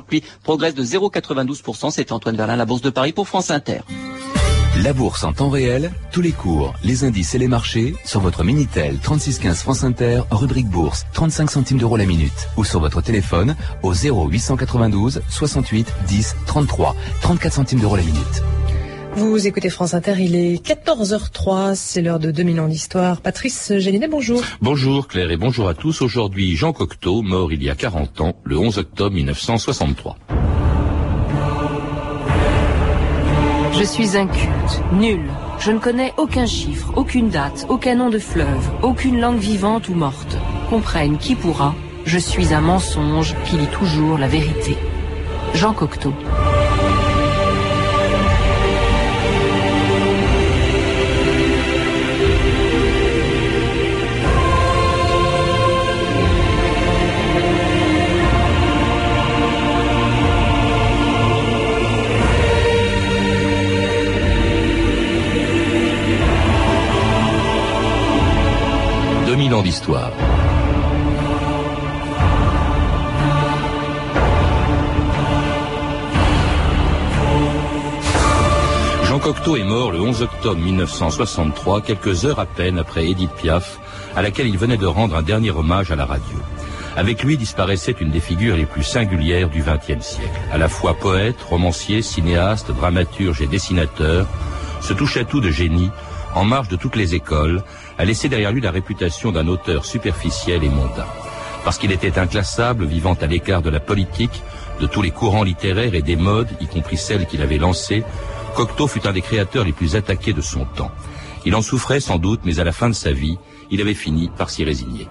0,40, puis progresse de 0,92%. C'est Antoine Verlin, la Bourse de Paris pour France Inter. La bourse en temps réel, tous les cours, les indices et les marchés sur votre Minitel 3615 France Inter, rubrique bourse, 35 centimes d'euros la minute ou sur votre téléphone au 0892 68 10 33, 34 centimes d'euros la minute. Vous écoutez France Inter, il est 14h03, c'est l'heure de 2000 ans d'histoire. Patrice Gélinet, bonjour. Bonjour Claire et bonjour à tous. Aujourd'hui, Jean Cocteau, mort il y a 40 ans, le 11 octobre 1963. Je suis inculte, nul. Je ne connais aucun chiffre, aucune date, aucun nom de fleuve, aucune langue vivante ou morte. Comprenne qui pourra, je suis un mensonge qui lit toujours la vérité. Jean Cocteau. Est mort le 11 octobre 1963, quelques heures à peine après Edith Piaf, à laquelle il venait de rendre un dernier hommage à la radio. Avec lui disparaissait une des figures les plus singulières du XXe siècle. À la fois poète, romancier, cinéaste, dramaturge et dessinateur, se touchait tout de génie, en marge de toutes les écoles, a laissé derrière lui la réputation d'un auteur superficiel et mondain. Parce qu'il était inclassable, vivant à l'écart de la politique, de tous les courants littéraires et des modes, y compris celles qu'il avait lancées, Cocteau fut un des créateurs les plus attaqués de son temps. Il en souffrait sans doute, mais à la fin de sa vie, il avait fini par s'y résigner.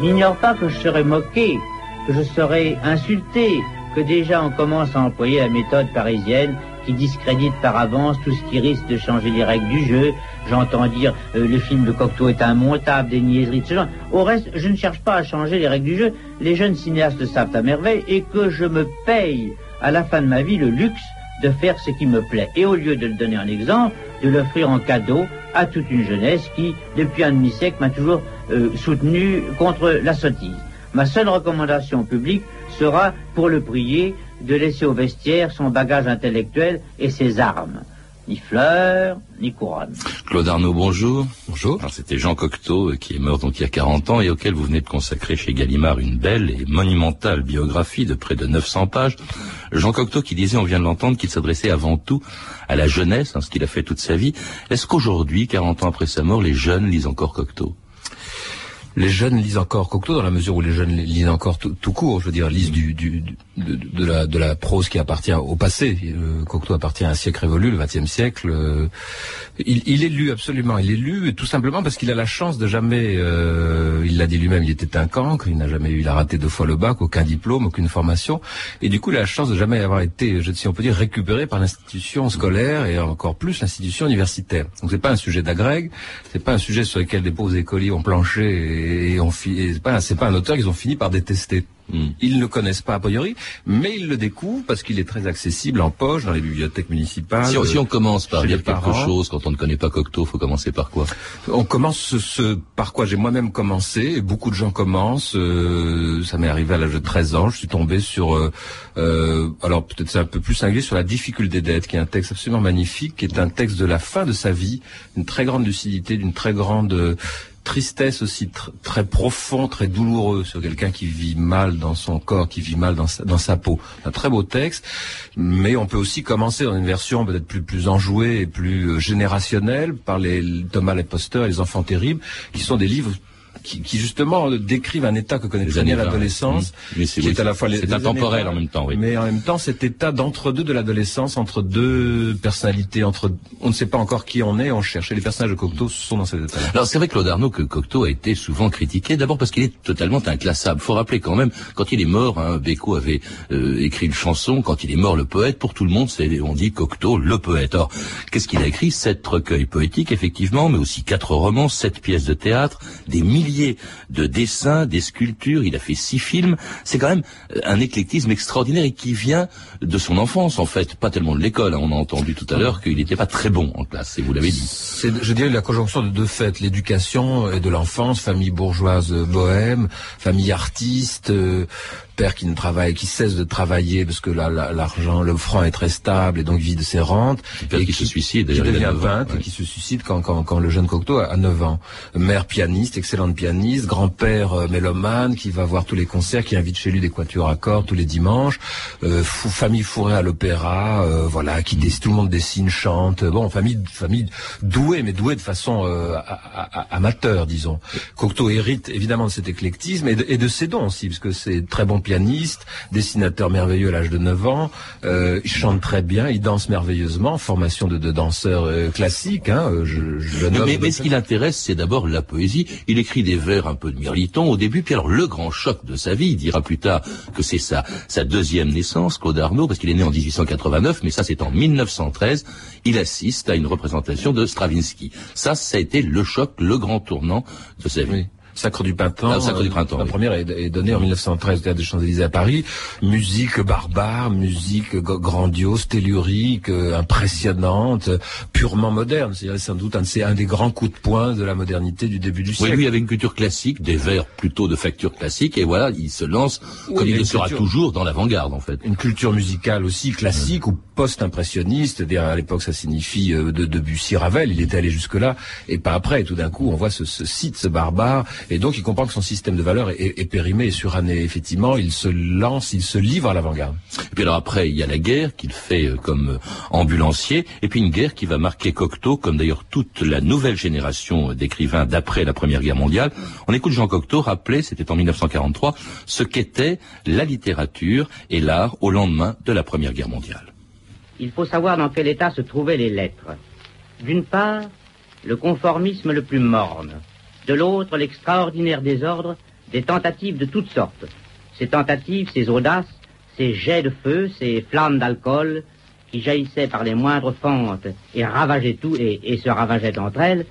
N'ignore pas que je serai moqué, que je serai insulté, que déjà on commence à employer la méthode parisienne qui discrédite par avance tout ce qui risque de changer les règles du jeu. J'entends dire euh, le film de Cocteau est immontable, des niaiseries de ce genre. Au reste, je ne cherche pas à changer les règles du jeu. Les jeunes cinéastes savent à merveille et que je me paye à la fin de ma vie le luxe de faire ce qui me plaît. Et au lieu de le donner en exemple, de l'offrir en cadeau à toute une jeunesse qui, depuis un demi-siècle, m'a toujours euh, soutenu contre la sottise. Ma seule recommandation publique sera, pour le prier, de laisser au vestiaire son bagage intellectuel et ses armes. Ni fleurs, ni couronne. Claude Arnaud, bonjour. Bonjour. C'était Jean Cocteau, euh, qui est mort donc il y a 40 ans et auquel vous venez de consacrer chez Gallimard une belle et monumentale biographie de près de 900 pages. Jean Cocteau qui disait, on vient de l'entendre, qu'il s'adressait avant tout à la jeunesse, hein, ce qu'il a fait toute sa vie. Est-ce qu'aujourd'hui, 40 ans après sa mort, les jeunes lisent encore Cocteau? Les jeunes lisent encore Cocteau dans la mesure où les jeunes lisent encore tout, court, je veux dire, lisent du, de, la, prose qui appartient au passé. Euh, Cocteau appartient à un siècle révolu, le XXe siècle. Euh, il, est lu absolument, il est lu tout simplement parce qu'il a la chance de jamais, euh, il l'a dit lui-même, il était un cancre, il n'a jamais eu, il a raté deux fois le bac, aucun diplôme, aucune formation, et du coup il a la chance de jamais avoir été, je, si on peut dire, récupéré par l'institution scolaire et encore plus l'institution universitaire. Donc c'est pas un sujet d'agrègue, c'est pas un sujet sur lequel des pauvres écoliers ont planché et, on c'est pas, c'est pas un auteur qu'ils ont fini par détester. Hmm. Ils ne le connaissent pas a priori, mais ils le découvrent parce qu'il est très accessible en poche dans les bibliothèques municipales. Si, on, commence par dire quelque chose, quand on ne connaît pas Cocteau, faut commencer par quoi? On commence ce, par quoi j'ai moi-même commencé, et beaucoup de gens commencent. Euh, ça m'est arrivé à l'âge de 13 ans, je suis tombé sur, euh, euh, alors peut-être c'est un peu plus singulier, sur la difficulté d'être, qui est un texte absolument magnifique, qui est un texte de la fin de sa vie, une très grande lucidité, d'une très grande tristesse aussi très profond, très douloureux sur quelqu'un qui vit mal dans son corps, qui vit mal dans sa, peau. Un très beau texte, mais on peut aussi commencer dans une version peut-être plus plus enjouée et plus euh, générationnelle par les Thomas Leposter et les Enfants terribles, qui sont des livres qui, qui, justement décrivent un état que connaît très bien l'adolescence, mmh. qui est à la fois c'est intemporel en même temps, oui. Mais en même temps, cet état d'entre-deux de l'adolescence, entre deux personnalités, entre on ne sait pas encore qui on est, on cherche. Et les personnages de Cocteau sont dans cet état-là. Alors c'est vrai, Claude Arnaud, que Cocteau a été souvent critiqué, d'abord parce qu'il est totalement inclassable. Faut rappeler quand même, quand il est mort, hein, Beko avait euh, écrit une chanson. Quand il est mort, le poète, pour tout le monde, c'est on dit Cocteau, le poète. Alors qu'est-ce qu'il a écrit? Sept recueils poétiques, effectivement, mais aussi quatre romans, sept pièces de théâtre, des milliers de dessins, des sculptures, il a fait six films. C'est quand même euh, un éclectisme extraordinaire et qui vient de son enfance, en fait, pas tellement de l'école. Hein. On a entendu tout à l'heure qu'il n'était pas très bon en classe, et vous l'avez dit. Je dirais, la conjonction de deux faits, l'éducation et de l'enfance, famille bourgeoise bohème, famille artiste, euh, père qui ne travaille, qui cesse de travailler parce que l'argent, le franc est très stable et donc vit de ses rentes. Et qui, se suicide, qui devient 20 et qui se suicide quand, quand, quand le jeune Cocteau a 9 ans. Mère pianiste, excellente pianiste, grand-père euh, mélomane qui va voir tous les concerts, qui invite chez lui des quatuors à cordes tous les dimanches, euh, famille fourrée à l'opéra, euh, voilà, qui tout le monde dessine, chante. Bon, famille, famille douée, mais douée de façon euh, amateur, disons. Cocteau hérite évidemment de cet éclectisme et de, et de ses dons aussi, parce que c'est très bon pianiste, dessinateur merveilleux à l'âge de 9 ans, euh, il chante très bien, il danse merveilleusement, formation de, de danseur euh, classique. Hein, je, je mais, mais ce qui l'intéresse, c'est d'abord la poésie. Il écrit des vers un peu de Mirliton au début, puis alors le grand choc de sa vie, il dira plus tard que c'est sa, sa deuxième naissance, Claude Arnaud, parce qu'il est né en 1889, mais ça c'est en 1913, il assiste à une représentation de Stravinsky. Ça, ça a été le choc, le grand tournant de sa vie. Sacre du Printemps. Ah, Sacre du Printemps. La première est, donnée en 1913 au Théâtre des Champs-Élysées à Paris. Musique barbare, musique grandiose, tellurique, euh, impressionnante, purement moderne. C'est sans doute un, un des grands coups de poing de la modernité du début du siècle. Oui, lui avait une culture classique, des vers plutôt de facture classique, et voilà, il se lance comme il, le sera toujours dans l'avant-garde en fait. Une culture musicale aussi classique ou post-impressionniste. À l'époque, ça signifie euh, de Debussy, Ravel. Il était allé jusque là et pas après. Et tout d'un coup, on voit ce, ce site, ce barbare et donc, il comprend que son système de valeurs est, périmé et suranné. Effectivement, il se lance, il se livre à l'avant-garde. Et puis alors après, il y a la guerre qu'il fait euh, comme euh, ambulancier, et puis une guerre qui va marquer Cocteau, comme d'ailleurs toute la nouvelle génération d'écrivains d'après la Première Guerre mondiale. On écoute Jean Cocteau rappeler, c'était en 1943, ce qu'était la littérature et l'art au lendemain de la Première Guerre mondiale. Il faut savoir dans quel état se trouvaient les lettres. D'une part, le conformisme le plus morne, de l'autre l'extraordinaire désordre des tentatives de toutes sortes. Ces tentatives, ces audaces, ces jets de feu, ces flammes d'alcool qui jaillissaient par les moindres fentes et ravageaient tout et, se ravageaient entre elles,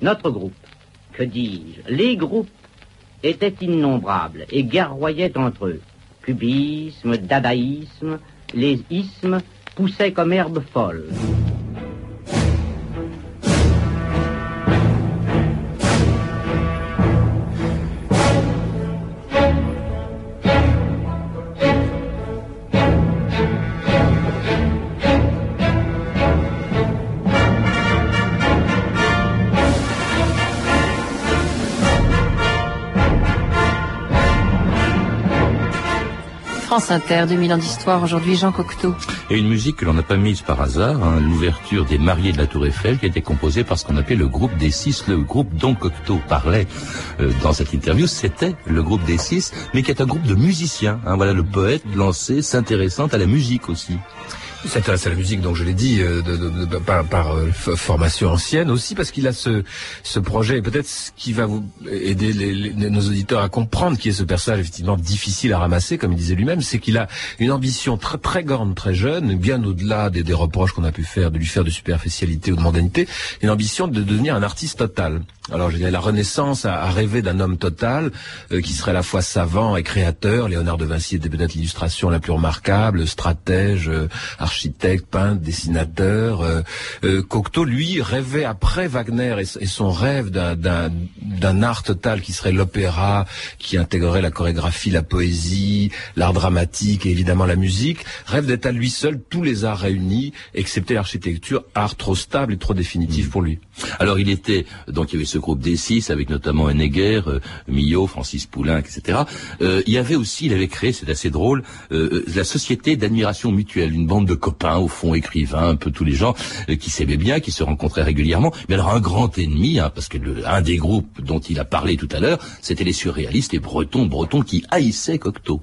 notre groupe, que dis-je, les groupes étaient innombrables et guerroyaient entre eux. Cubisme, dadaïsme, les ismes poussaient comme herbes folles. France Inter, 2000 ans d'histoire, aujourd'hui Jean Cocteau. Et une musique que l'on n'a pas mise par hasard, hein, l'ouverture des mariés de la Tour Eiffel, qui a été composée par ce qu'on appelait le groupe des six, le groupe dont Cocteau parlait euh, dans cette interview, c'était le groupe des six, mais qui est un groupe de musiciens. Hein, voilà le poète lancé, s'intéressant à la musique aussi. C'est la musique, donc je l'ai dit, euh, par, euh, formation ancienne aussi, parce qu'il a ce, ce projet, peut-être ce qui va vous aider nos auditeurs à comprendre qui est ce personnage effectivement difficile à ramasser, comme il disait lui-même, c'est qu'il a une ambition très très grande, très jeune, bien au-delà des, des reproches qu'on a pu faire, de lui faire de superficialité ou de mondanité, une ambition de devenir un artiste total. Alors je dirais la Renaissance a, a rêvé d'un homme total euh, qui serait à la fois savant et créateur. Léonard de Vinci était peut-être l'illustration la plus remarquable, stratège, architecte, peintre, dessinateur. Euh, euh, Cocteau, lui, rêvait après Wagner et, son rêve d'un art total qui serait l'opéra, qui intégrerait la chorégraphie, la poésie, l'art dramatique et évidemment la musique. Rêve d'être à lui seul tous les arts réunis, excepté l'architecture, art trop stable et trop définitif mmh. pour lui. Alors il était, donc il y avait ce groupe des six avec notamment Henneguer, euh, Millot, Francis Poulain, etc. Euh, il y avait aussi, il avait créé, c'est assez drôle, euh, la société d'admiration mutuelle, une bande de copains, au fond écrivains, un peu tous les gens euh, qui s'aimaient bien, qui se rencontraient régulièrement. Mais alors un grand ennemi, hein, parce que le, un des groupes dont il a parlé tout à l'heure, c'était les surréalistes, les Bretons, Bretons qui haïssaient Cocteau.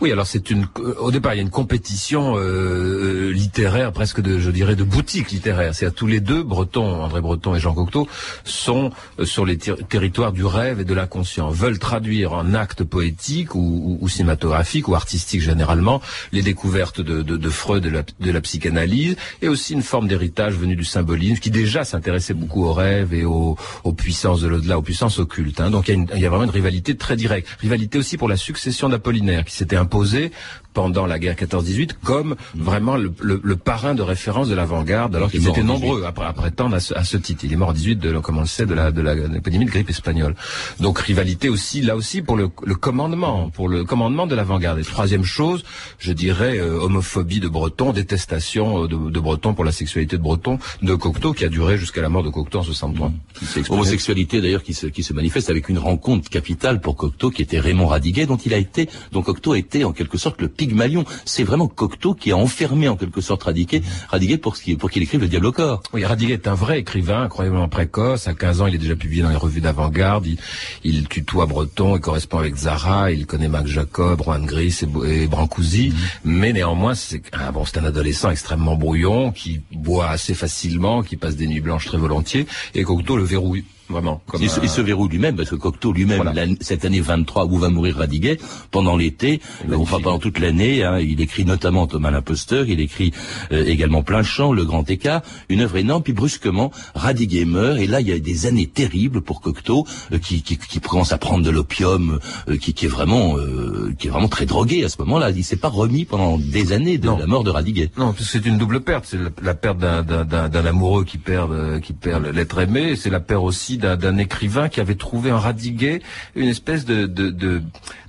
Oui, alors c'est une. Au départ, il y a une compétition euh, littéraire, presque de, je dirais, de boutique littéraire. C'est à tous les deux, Breton, André Breton et Jean Cocteau, sont euh, sur les territoires du rêve et de l'inconscient. Veulent traduire en actes poétiques ou, ou, cinématographiques ou artistiques généralement les découvertes de, Freud, de la, psychanalyse, et aussi une forme d'héritage venu du symbolisme qui déjà s'intéressait beaucoup au rêve et aux, aux puissances de l'au-delà, aux puissances occultes. Hein. Donc il y a vraiment une rivalité très directe. Rivalité aussi pour la succession d'Apollinaire qui s'était imposée pendant la guerre 14-18 comme vraiment le, le, parrain de référence de l'avant-garde, alors qu'ils étaient nombreux à, à prétendre à ce, à ce, titre. Il est mort en 18, de, comme on le sait, de la de l'épidémie de grippe espagnole. Donc rivalité aussi, là aussi, pour le, le commandement, pour le commandement de l'avant-garde. Et troisième chose, je dirais euh, homophobie de Breton, détestation euh, de, de, Breton pour la sexualité de Breton, de Cocteau, qui a duré jusqu'à la mort de Cocteau en 63. Mmh. Homosexualité d'ailleurs qui se, qui se manifeste avec une rencontre capitale pour Cocteau, qui était Raymond Radiguet, dont il a été, dont Cocteau a été en quelque sorte le Pygmalion. C'est vraiment Cocteau qui a enfermé en quelque sorte Radiguet, Radiguet pour qu'il pour qu'il écrive le Diable au corps. Oui, Radiguet est un vrai écrivain, incroyablement précoce. À 15 ans, il est déjà publié dans les revues d'avant-garde. Il, il, tutoie Breton, il correspond avec Zara, il connaît Mac Jacob, Juan Gris et, Brancusi. Mhm. Mais néanmoins, c'est ah, bon, c'est un adolescent extrêmement brouillon qui boit assez facilement, qui passe des nuits blanches très volontiers. Et Cocteau le verrouille vraiment. il, se, verrouille lui-même, parce que Cocteau lui-même, cette année 23 où va mourir Radiguet, pendant l'été, enfin pendant toute l'année, hein, il écrit notamment Thomas l'imposteur, il écrit euh, également Plein champ, Le Grand Écart, une œuvre énorme, puis brusquement, Radiguet meurt, et là il y a des années terribles pour Cocteau, euh, qui, qui, qui, commence à prendre de l'opium, euh, qui, qui, est vraiment qui est vraiment très drogué à ce moment-là. Il s'est pas remis pendant des années de la mort de Radiguet. Non, parce que c'est une double perte, c'est la, la, perte d'un amoureux qui perd, qui perd l'être aimé, c'est la perte aussi d'un écrivain qui avait trouvé en Radiguet une espèce de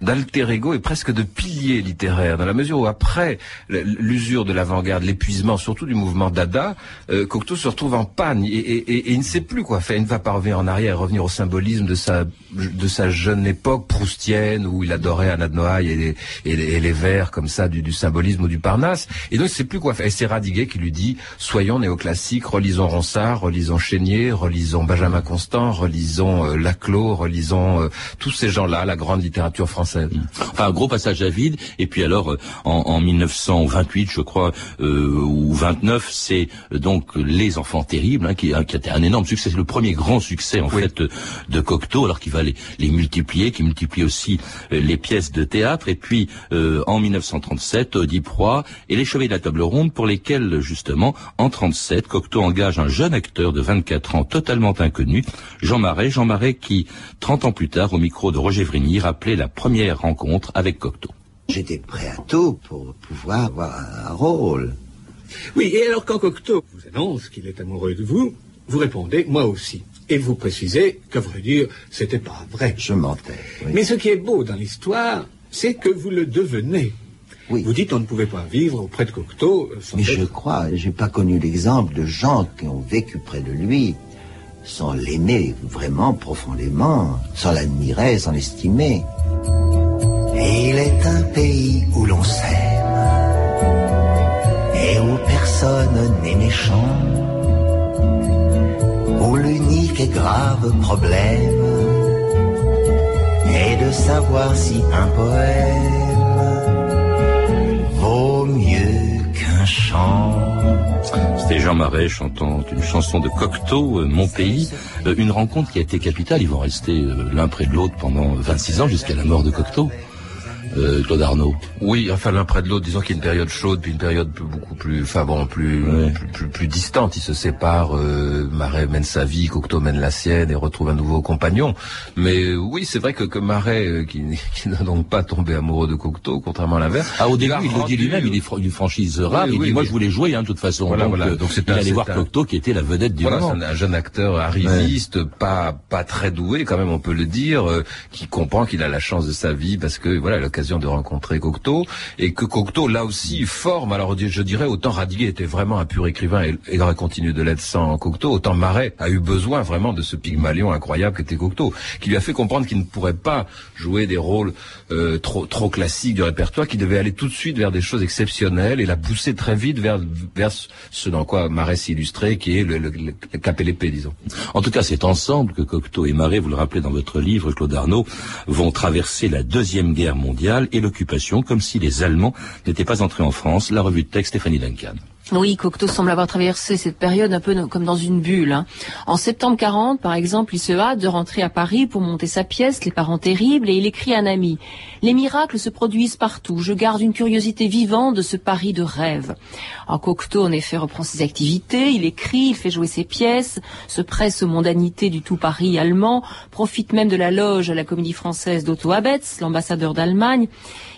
d'alter ego et presque de pilier littéraire, dans la mesure où après l'usure de l'avant-garde, l'épuisement, surtout du mouvement Dada, euh, Cocteau se retrouve en panne et, il ne sait plus quoi faire. Il ne va pas revenir en arrière, revenir au symbolisme de sa de sa jeune époque proustienne où il adorait Anna de Noailles et les, vers comme ça du, symbolisme ou du Parnasse. Et donc il ne sait plus quoi faire. Et c'est Radiguet qui lui dit soyons néoclassiques, relisons Ronsard, relisons Chénier, relisons Benjamin Constant relisons euh, Laclos, relisons euh, tous ces gens-là, la grande littérature française. Enfin, un gros passage à vide. Et puis alors, euh, en, 1928, je crois, ou 29, c'est donc Les Enfants Terribles, hein, qui, a été un énorme succès. C'est le premier grand succès, en fait, de Cocteau, alors qu'il va les, les, multiplier, qui multiplie aussi les pièces de théâtre. Et puis, en 1937, Oedipe Roi et Les Chevaliers de la Table Ronde, pour lesquels, justement, en 37, Cocteau engage un jeune acteur de 24 ans, totalement inconnu, Jean Marais, Jean Marais qui, 30 ans plus tard, au micro de Roger Vrigny, rappelait la première rencontre avec Cocteau. J'étais prêt à tout pour pouvoir avoir un rôle. Oui, et alors quand Cocteau vous annonce qu'il est amoureux de vous, vous répondez moi aussi. Et vous précisez qu'à vrai dire, c'était pas vrai. Je mentais. Mais ce qui est beau dans l'histoire, c'est que vous le devenez. Oui. Vous dites on ne pouvait pas vivre auprès de Cocteau euh, sans Mais je crois, j'ai pas connu l'exemple de gens qui ont vécu près de lui sans l'aimer vraiment profondément, sans l'admirer, sans l'estimer. Et il est un pays où l'on s'aime et où personne n'est méchant, où l'unique et grave problème est de savoir si un poème vaut mieux C'était Jean Marais chantant une chanson de Cocteau, euh, Mon pays, euh, une rencontre qui a été capitale. Ils vont rester euh, l'un près de l'autre pendant 26 ans jusqu'à la mort de Cocteau. Euh, Claude Arnaud. Oui, enfin l'un près de l'autre, disons qu'il y a une période chaude puis une période beaucoup plus, enfin bon, plus, plus, plus, distante. Ils se séparent, euh, Marais mène sa vie, Cocteau mène la sienne et retrouve un nouveau compagnon. Mais euh, oui, c'est vrai que, que Marais, euh, qui, qui n'a donc pas tombé amoureux de Cocteau, contrairement à l'inverse. Ah, au début, il, le dit lui-même, il est une franchise rare. il dit, moi, je voulais jouer, hein, de toute façon. Voilà, donc, voilà. donc c'est il allait voir Cocteau, qui était la vedette du voilà, moment. Un, un jeune acteur arriviste, pas, pas très doué, quand même, on peut le dire, qui comprend qu'il a la chance de sa vie parce que, voilà, l'occasion de rencontrer Cocteau, et que Cocteau, là aussi, forme, alors je dirais, autant Radiguet était vraiment un pur écrivain et, et aurait continué de l'être sans Cocteau, autant Marais a eu besoin vraiment de ce pygmalion incroyable qu'était Cocteau, qui lui a fait comprendre qu'il ne pourrait pas jouer des rôles euh, trop, trop classiques du répertoire, qu'il devait aller tout de suite vers des choses exceptionnelles et la pousser très vite vers, vers ce dans quoi Marais s'illustrait, qui est le, le, le, cap et l'épée, disons. En tout cas, c'est ensemble que Cocteau et Marais, vous le rappelez dans votre livre, Claude Arnaud, vont traverser la Deuxième Guerre mondiale et l'occupation comme si les Allemands n'étaient pas entrés en France. La revue de texte Stéphanie Duncan. Oui, Cocteau semble avoir traversé cette période un peu comme dans une bulle. Hein. En septembre 40, par exemple, il se hâte de rentrer à Paris pour monter sa pièce, Les parents terribles, et il écrit à un ami. Les miracles se produisent partout. Je garde une curiosité vivante de ce Paris de rêve. En Cocteau, en effet, reprend ses activités. Il écrit, il fait jouer ses pièces, se presse aux mondanités du tout Paris allemand, profite même de la loge à la comédie française d'Otto Abetz, l'ambassadeur d'Allemagne.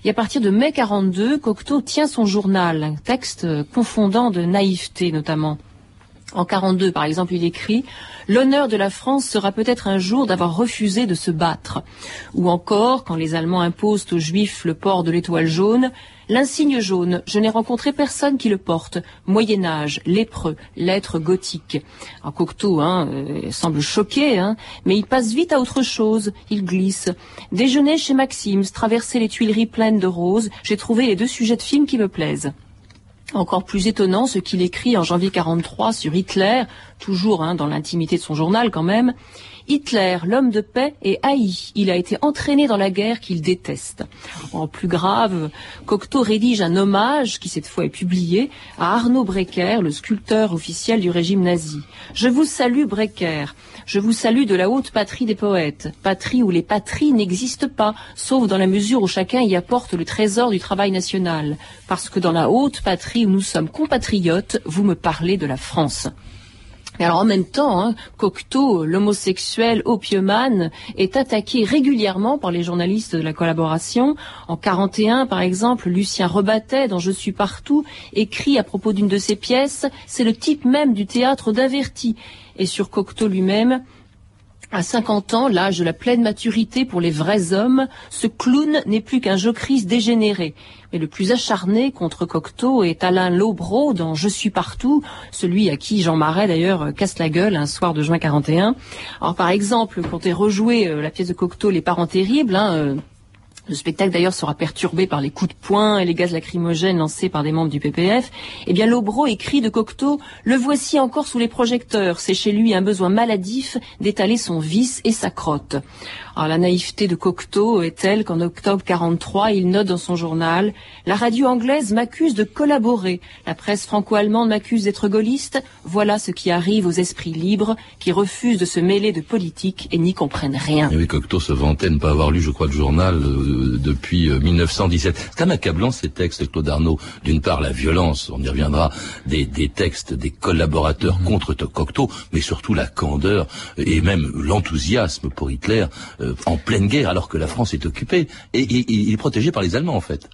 Et à partir de mai 42, Cocteau tient son journal, un texte confondant de naïveté notamment. En 42, par exemple, il écrit L'honneur de la France sera peut-être un jour d'avoir refusé de se battre. Ou encore, quand les Allemands imposent aux Juifs le port de l'étoile jaune, L'insigne jaune, je n'ai rencontré personne qui le porte. Moyen Âge, lépreux, lettres gothiques. Un Cocteau hein, euh, semble choqué, hein, mais il passe vite à autre chose. Il glisse. Déjeuner chez Maxims, traverser les Tuileries pleines de roses, j'ai trouvé les deux sujets de films qui me plaisent. Encore plus étonnant, ce qu'il écrit en janvier 43 sur Hitler, toujours hein, dans l'intimité de son journal quand même. Hitler, l'homme de paix, est haï. Il a été entraîné dans la guerre qu'il déteste. En plus grave, Cocteau rédige un hommage, qui cette fois est publié, à Arnaud Brecker, le sculpteur officiel du régime nazi. Je vous salue, Brecker. Je vous salue de la haute patrie des poètes. Patrie où les patries n'existent pas, sauf dans la mesure où chacun y apporte le trésor du travail national. Parce que dans la haute patrie où nous sommes compatriotes, vous me parlez de la France. Alors en même temps, hein, Cocteau, l'homosexuel opiumane, est attaqué régulièrement par les journalistes de la collaboration. En 41, par exemple, Lucien Rebattet, dans Je suis partout, écrit à propos d'une de ses pièces, c'est le type même du théâtre d'averti. Et sur Cocteau lui-même, à 50 ans, l'âge de la pleine maturité pour les vrais hommes, ce clown n'est plus qu'un jocrisse dégénéré. Mais le plus acharné contre Cocteau est Alain Lobreau dans Je suis partout, celui à qui Jean Marais d'ailleurs casse la gueule un soir de juin 41. Alors par exemple, quand est rejoué euh, la pièce de Cocteau Les parents terribles, hein, euh, le spectacle d'ailleurs sera perturbé par les coups de poing et les gaz lacrymogènes lancés par des membres du PPF. Eh bien, Lobro écrit de Cocteau Le voici encore sous les projecteurs. C'est chez lui un besoin maladif d'étaler son vice et sa crotte. Alors, la naïveté de Cocteau est telle qu'en octobre 43, il note dans son journal La radio anglaise m'accuse de collaborer. La presse franco-allemande m'accuse d'être gaulliste. Voilà ce qui arrive aux esprits libres qui refusent de se mêler de politique et n'y comprennent rien. Cocteau se vantait de ne pas avoir lu, je crois, le journal. Euh, depuis 1917. Euh, c'est quand même accablant ces textes, Claude Arnaud. D'une part, la violence, on y reviendra, des, des textes des collaborateurs mmh. contre Cocteau, mais surtout la candeur et même l'enthousiasme pour Hitler euh, en pleine guerre, alors que la France est occupée. Et, il est protégé par les Allemands, en fait.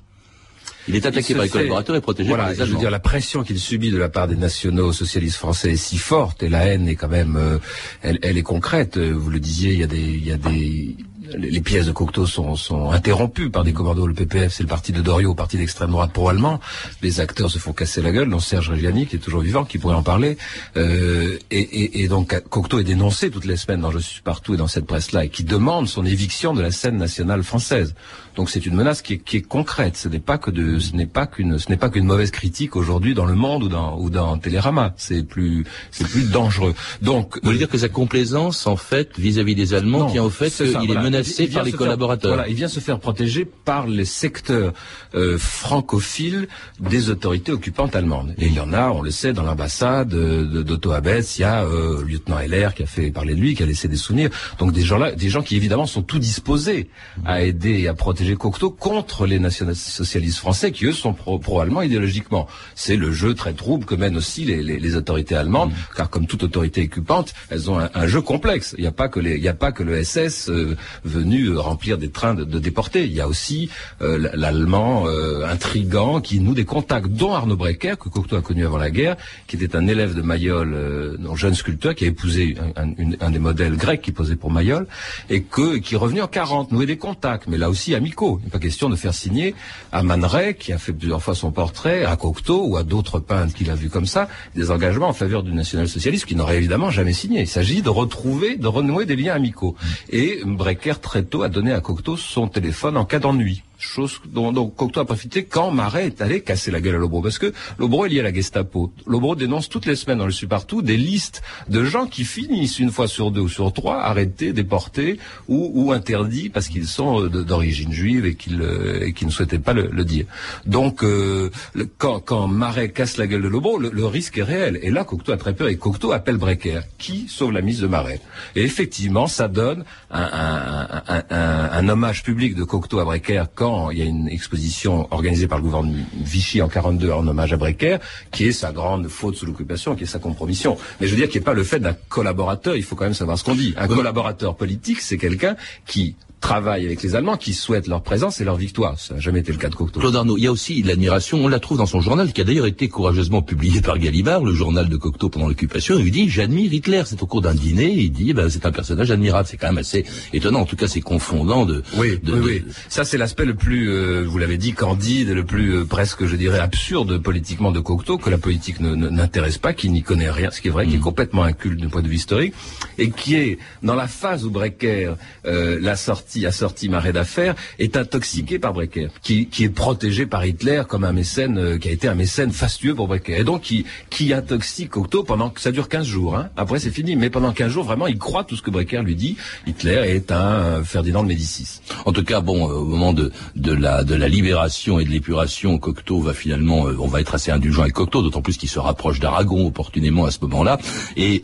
Il est attaqué par les collaborateurs et protégé par les Allemands. Je veux dire, la pression qu'il subit de la part des nationaux socialistes français est si forte et la haine est quand même, euh, elle, elle, est concrète. Vous le disiez, il y a des, il y a des, les pièces de Cocteau sont, interrompues par des commandos. Le PPF, c'est le parti de Doriot, parti d'extrême droite pro-allemand. Les acteurs se font casser la gueule, dont Serge Reggiani, qui est toujours vivant, qui pourrait en parler. Euh, et, et, et, donc Cocteau est dénoncé toutes les semaines dans Je suis partout et dans cette presse-là, et qui demande son éviction de la scène nationale française. Donc c'est une menace qui est, qui est, concrète. Ce n'est pas que de, ce n'est pas qu'une, ce n'est pas qu'une mauvaise critique aujourd'hui dans le Monde ou dans ou dans Télérama. C'est plus, c'est plus dangereux. Donc, vous voulez dire que sa complaisance en fait vis-à-vis des Allemands tient au fait qu'il est menacé par les collaborateurs. voilà, il vient se faire protéger par les secteurs euh, francophiles des autorités occupantes allemandes. Et il y en a, on le sait, dans l'ambassade d'Otto Abetz, il y a euh, le lieutenant Heller qui a fait parler de lui, qui a laissé des souvenirs. Donc des gens là, des gens qui évidemment sont tout disposés à aider et à protéger Cocteau contre les nationalistes français qui eux sont pro-allemands idéologiquement. C'est le jeu très trouble que mènent aussi les, autorités allemandes, mm. car comme toute autorité occupante, elles ont un, jeu complexe. Il n'y a pas que les, il y a pas que le SS euh, venu euh, remplir des trains de, déportés. Il y a aussi euh, l'allemand intrigant qui noue des contacts, dont Arnaud Brecker que Cocteau a connu avant la guerre, qui était un élève de Mayol, un jeune sculpteur qui a épousé un, des modèles grecs qui posait pour Mayol et que qui est revenu en 40, nouer des contacts, mais là aussi il n'est pas question de faire signer à Man qui a fait plusieurs fois son portrait, à Cocteau ou à d'autres peintres qu'il a vus comme ça, des engagements en faveur du national-socialisme qui n'aurait évidemment jamais signé. Il s'agit de retrouver, de renouer des liens amicaux. Et Brecker très tôt a donné à Cocteau son téléphone en cas d'ennui. Chose dont, Cocteau a profité quand Marais est allé casser la gueule à Lobro. Parce que Lobro est lié à la Gestapo. Lobro dénonce toutes les semaines dans le suis partout des listes de gens qui finissent une fois sur deux ou sur trois arrêtés, déportés ou, interdits parce qu'ils sont euh, d'origine juive et qu'ils euh, et qu'ils ne souhaitaient pas le, dire. Donc euh, quand, Marais casse la gueule de Lobro, le, risque est réel. Et là, Cocteau a très peur et Cocteau appelle Brecker, qui sauve la mise de Marais? Et effectivement, ça donne un hommage public de Cocteau à Brecker quand il y a une exposition organisée par le gouvernement Vichy en 42 en hommage à Brecker, qui est sa grande faute sous l'occupation, qui est sa compromission. Mais je veux dire qu'il n'y a pas le fait d'un collaborateur, il faut quand même savoir ce qu'on dit. Un collaborateur politique, c'est quelqu'un qui travaille avec les Allemands, qui souhaite leur présence et leur victoire. Ça n'a jamais été le cas de Cocteau. Claude Arnaud, il y a aussi l'admiration, on la trouve dans son journal, qui a d'ailleurs été courageusement publié par Gallimard, le journal de Cocteau pendant l'occupation, il dit « J'admire Hitler ». C'est au cours d'un dîner, il dit ben, C'est un personnage admirable ». C'est quand même assez étonnant, en tout cas c'est confondant de... Oui, de- oui, de- oui. Ça, c'est l'aspect le plus, euh, vous l'avez dit, candide, le plus euh, presque, je dirais, absurde politiquement de Cocteau, que la politique n'intéresse pas, qui n'y connaît rien, ce qui est vrai, qui est complètement inculte d'un point de vue historique, et qui est, dans la phase où Brecker euh, l'a sorti, a sorti Marais d'affaires, est intoxiqué par Brecker, qui, qui est protégé par Hitler comme un mécène, euh, qui a été un mécène fastueux pour Brecker, et donc qui, qui intoxique Cocteau pendant que ça dure 15 jours. Hein. Après, c'est fini, mais pendant 15 jours, vraiment, il croit tout ce que Brecker lui dit. Hitler est un euh, Ferdinand de Médicis. En tout cas, bon, euh, au moment de, de la de la libération et de l'épuration, Cocteau va finalement, on va être assez indulgent avec Cocteau, d'autant plus qu'il se rapproche d'Aragon opportunément à ce moment-là. Et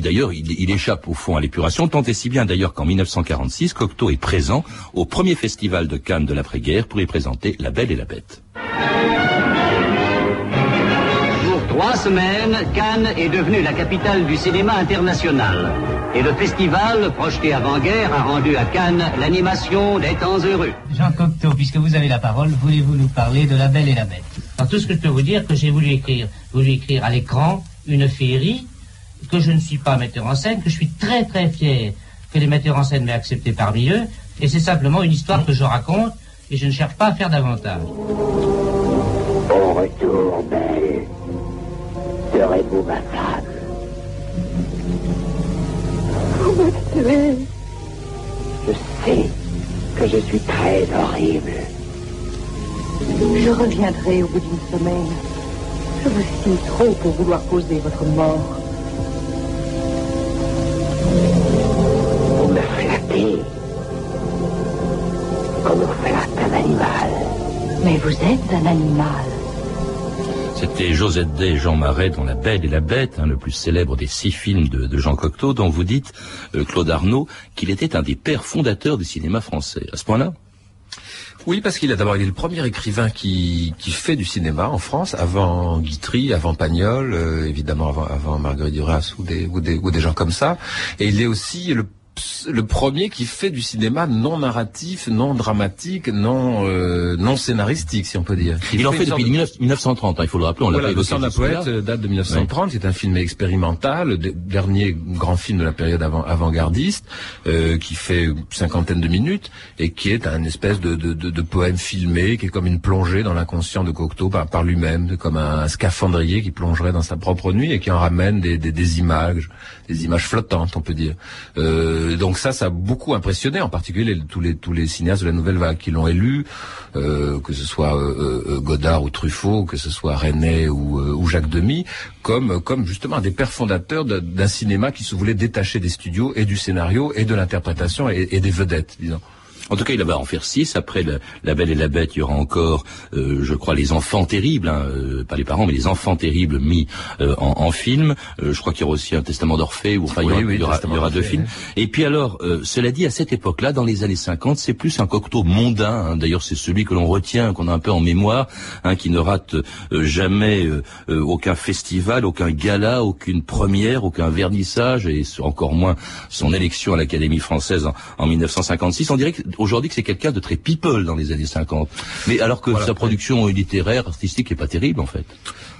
d'ailleurs, il, il échappe au fond à l'épuration, tant et si bien d'ailleurs qu'en 1946, Cocteau est présent au premier festival de Cannes de l'après-guerre pour y présenter La Belle et la Bête. Pour trois semaines, Cannes est devenue la capitale du cinéma international. Et le festival, projeté avant-guerre, a rendu à Cannes l'animation des temps heureux. Jean Cocteau, puisque vous avez la parole, voulez-vous nous parler de La Belle et la Bête? Alors tout ce que je peux vous dire, que j'ai voulu écrire, voulu écrire à l'écran une féerie, que je ne suis pas metteur en scène, que je suis très très fier que les metteurs en scène m'aient accepté parmi eux, et c'est simplement une histoire que je raconte, et je ne cherche pas à faire davantage. Au retour, belle, serez-vous ma femme Vous me tuez. Je sais que je suis très horrible. Je reviendrai au bout d'une semaine. Je vous estime trop pour vouloir causer votre mort. Mais vous êtes un animal. C'était Josette Day et Jean Marais dans La Belle et la Bête, hein, le plus célèbre des six films de, de Jean Cocteau, dont vous dites, euh, Claude Arnaud, qu'il était un des pères fondateurs du cinéma français. À ce point-là Oui, parce qu'il a d'abord il est le premier écrivain qui, qui fait du cinéma en France, avant Guitry, avant Pagnol, euh, évidemment avant, avant Marguerite Duras ou des, ou, des, ou des gens comme ça. Et il est aussi le le premier qui fait du cinéma non narratif, non dramatique, non euh, non scénaristique, si on peut dire. Il, en fait, depuis sorte de- 19- 1930, hein, il faut le rappeler, on l'a Voilà, le sang de la poète euh, date de 1930. C'est un film expérimental, le de- dernier grand film de la période avant- avant-gardiste, euh, qui fait une cinquantaine de minutes et qui est un espèce de, de, de, de poème filmé, qui est comme une plongée dans l'inconscient de Cocteau par, par lui-même, comme un, scaphandrier qui plongerait dans sa propre nuit et qui en ramène des, des, des images, des images flottantes, on peut dire. Euh, donc ça, ça a beaucoup impressionné, en particulier tous les cinéastes de la nouvelle vague qui l'ont élu, euh, que ce soit euh, euh, Godard ou Truffaut, que ce soit René ou, euh, Jacques Demy, comme comme justement des pères fondateurs d'un cinéma qui se voulait détacher des studios et du scénario et de l'interprétation et, et des vedettes, disons. En tout cas, il va en faire six. Après la, La Belle et la Bête, il y aura encore, euh, je crois, les enfants terribles, hein, euh, pas les parents, mais les enfants terribles mis euh, en, en film. Euh, je crois qu'il y aura aussi un Testament d'Orphée, ou enfin, il y Oui, aura, oui, il y aura- Testament il y aura deux films. Et puis alors, euh, cela dit, à cette époque-là, dans les années 50, c'est plus un Cocteau mondain. hein. D'ailleurs, c'est celui que l'on retient, qu'on a un peu en mémoire, hein, qui ne rate euh, jamais aucun festival, aucun gala, aucune première, aucun vernissage, et encore moins son élection à l'Académie française en, en 1956. On dirait que- aujourd'hui que c'est quelqu'un de très people dans les années 50. Mais alors que Voilà. sa production littéraire, artistique, est pas terrible en fait.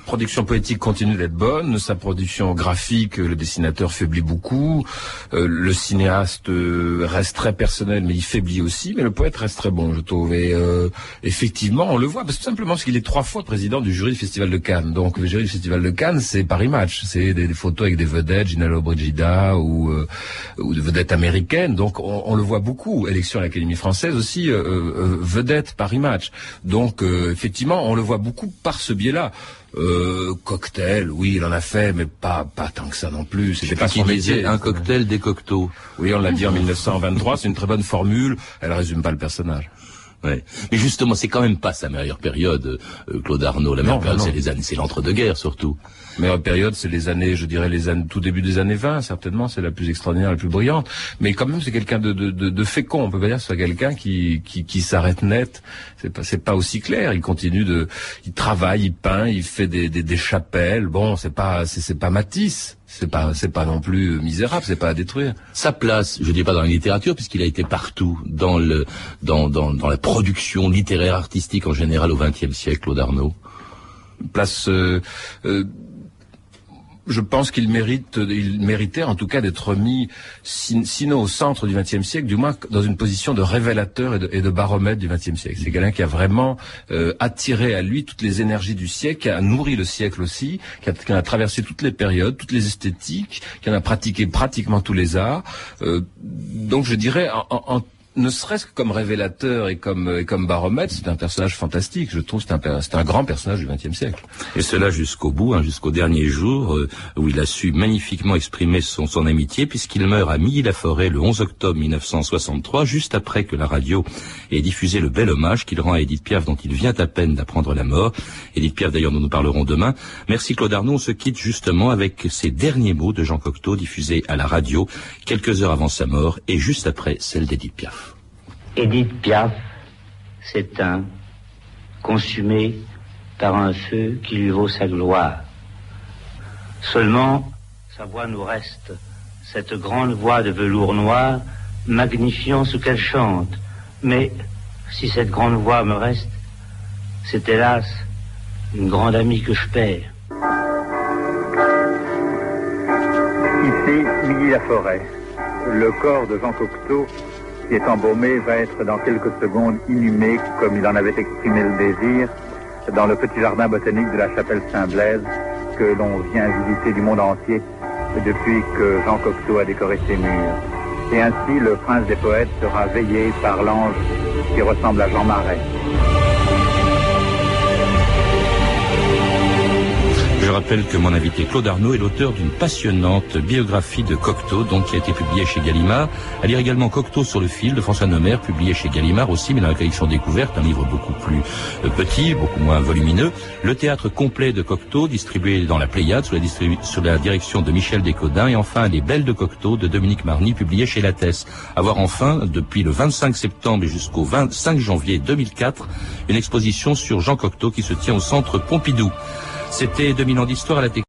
Production poétique continue d'être bonne, sa production graphique, le dessinateur faiblit beaucoup, euh, le cinéaste euh, reste très personnel, mais il faiblit aussi, mais le poète reste très bon, je trouve. Et euh, effectivement, on le voit, parce que simplement parce qu'il est trois fois président du jury du Festival de Cannes. Donc le jury du Festival de Cannes, c'est Paris Match, c'est des, photos avec des vedettes, Ginalo Brigida ou, ou des vedettes américaines. Donc on, on, le voit beaucoup. Élection à l'Académie française aussi, vedette Paris Match. Donc effectivement, on le voit beaucoup par ce biais-là. Euh, cocktail, oui, il en a fait, mais pas pas tant que ça non plus. C'était pas son métier. Un cocktail des cocteaux. Oui, on l'a dit en 1923. C'est une très bonne formule. Elle résume pas le personnage. Ouais. Mais justement, c'est quand même pas sa meilleure période, euh, Claude Arnaud. La meilleure période, c'est les années, c'est l'entre-deux-guerres surtout. Meilleure période, c'est les années, je dirais les années, tout début des années 20, certainement, c'est la plus extraordinaire, la plus brillante. Mais quand même, c'est quelqu'un de, de, de, de, fécond. On peut pas dire que ce soit quelqu'un qui, qui, qui s'arrête net. C'est pas, c'est pas aussi clair. Il continue de, il travaille, il peint, il fait des, des, des chapelles. Bon, c'est pas, c'est, c'est pas Matisse. C'est pas, c'est pas non plus misérable, c'est pas à détruire. Sa place, je dis pas dans la littérature, puisqu'il a été partout, dans le, dans, dans, dans la production littéraire, artistique en général au XXe siècle, Claude Arnaud. Place, euh, euh, je pense qu'il mérite, il méritait en tout cas d'être mis, sinon au centre du XXe siècle, du moins dans une position de révélateur et de, baromètre du XXe siècle. C'est quelqu'un qui a vraiment euh, attiré à lui toutes les énergies du siècle, qui a nourri le siècle aussi, qui a, qui a traversé toutes les périodes, toutes les esthétiques, qui en a pratiqué pratiquement tous les arts. Euh, donc je dirais en, en ne serait-ce que comme révélateur et comme, et comme baromètre, c'est un personnage fantastique. Je trouve c'est un, un grand personnage du XXe siècle. Et cela jusqu'au bout, hein, jusqu'au dernier jour, euh, où il a su magnifiquement exprimer son, amitié, puisqu'il meurt à Milly-la-Forêt le 11 octobre 1963, juste après que la radio ait diffusé le bel hommage qu'il rend à Edith Piaf, dont il vient à peine d'apprendre la mort. Edith Piaf, d'ailleurs, nous nous parlerons demain. Merci Claude Arnaud. On se quitte justement avec ces derniers mots de Jean Cocteau diffusés à la radio quelques heures avant sa mort et juste après celle d'Edith Piaf. Edith Piaf s'éteint, consumée par un feu qui lui vaut sa gloire. Seulement, sa voix nous reste, cette grande voix de velours noir, magnifiant ce qu'elle chante. Mais si cette grande voix me reste, c'est hélas une grande amie que je perds. Ici, Milly la forêt. Le corps de Jean Cocteau qui est embaumé va être dans quelques secondes inhumé, comme il en avait exprimé le désir, dans le petit jardin botanique de la chapelle Saint-Blaise, que l'on vient visiter du monde entier depuis que Jean Cocteau a décoré ses murs. Et ainsi, le prince des poètes sera veillé par l'ange qui ressemble à Jean Marais. Je rappelle que mon invité Claude Arnaud est l'auteur d'une passionnante biographie de Cocteau, donc qui a été publiée chez Gallimard. À lire également Cocteau sur le fil de François Nomer, publié chez Gallimard aussi, mais dans la collection découverte, un livre beaucoup plus euh, petit, beaucoup moins volumineux. Le théâtre complet de Cocteau, distribué dans la Pléiade, sous la, direction de Michel Descodins, et enfin Les Belles de Cocteau de Dominique Marny, publié chez Lattès. Avoir enfin, depuis le 25 septembre et jusqu'au 25 janvier 2004, une exposition sur Jean Cocteau qui se tient au centre Pompidou. C'était 2000 ans d'histoire à la technique.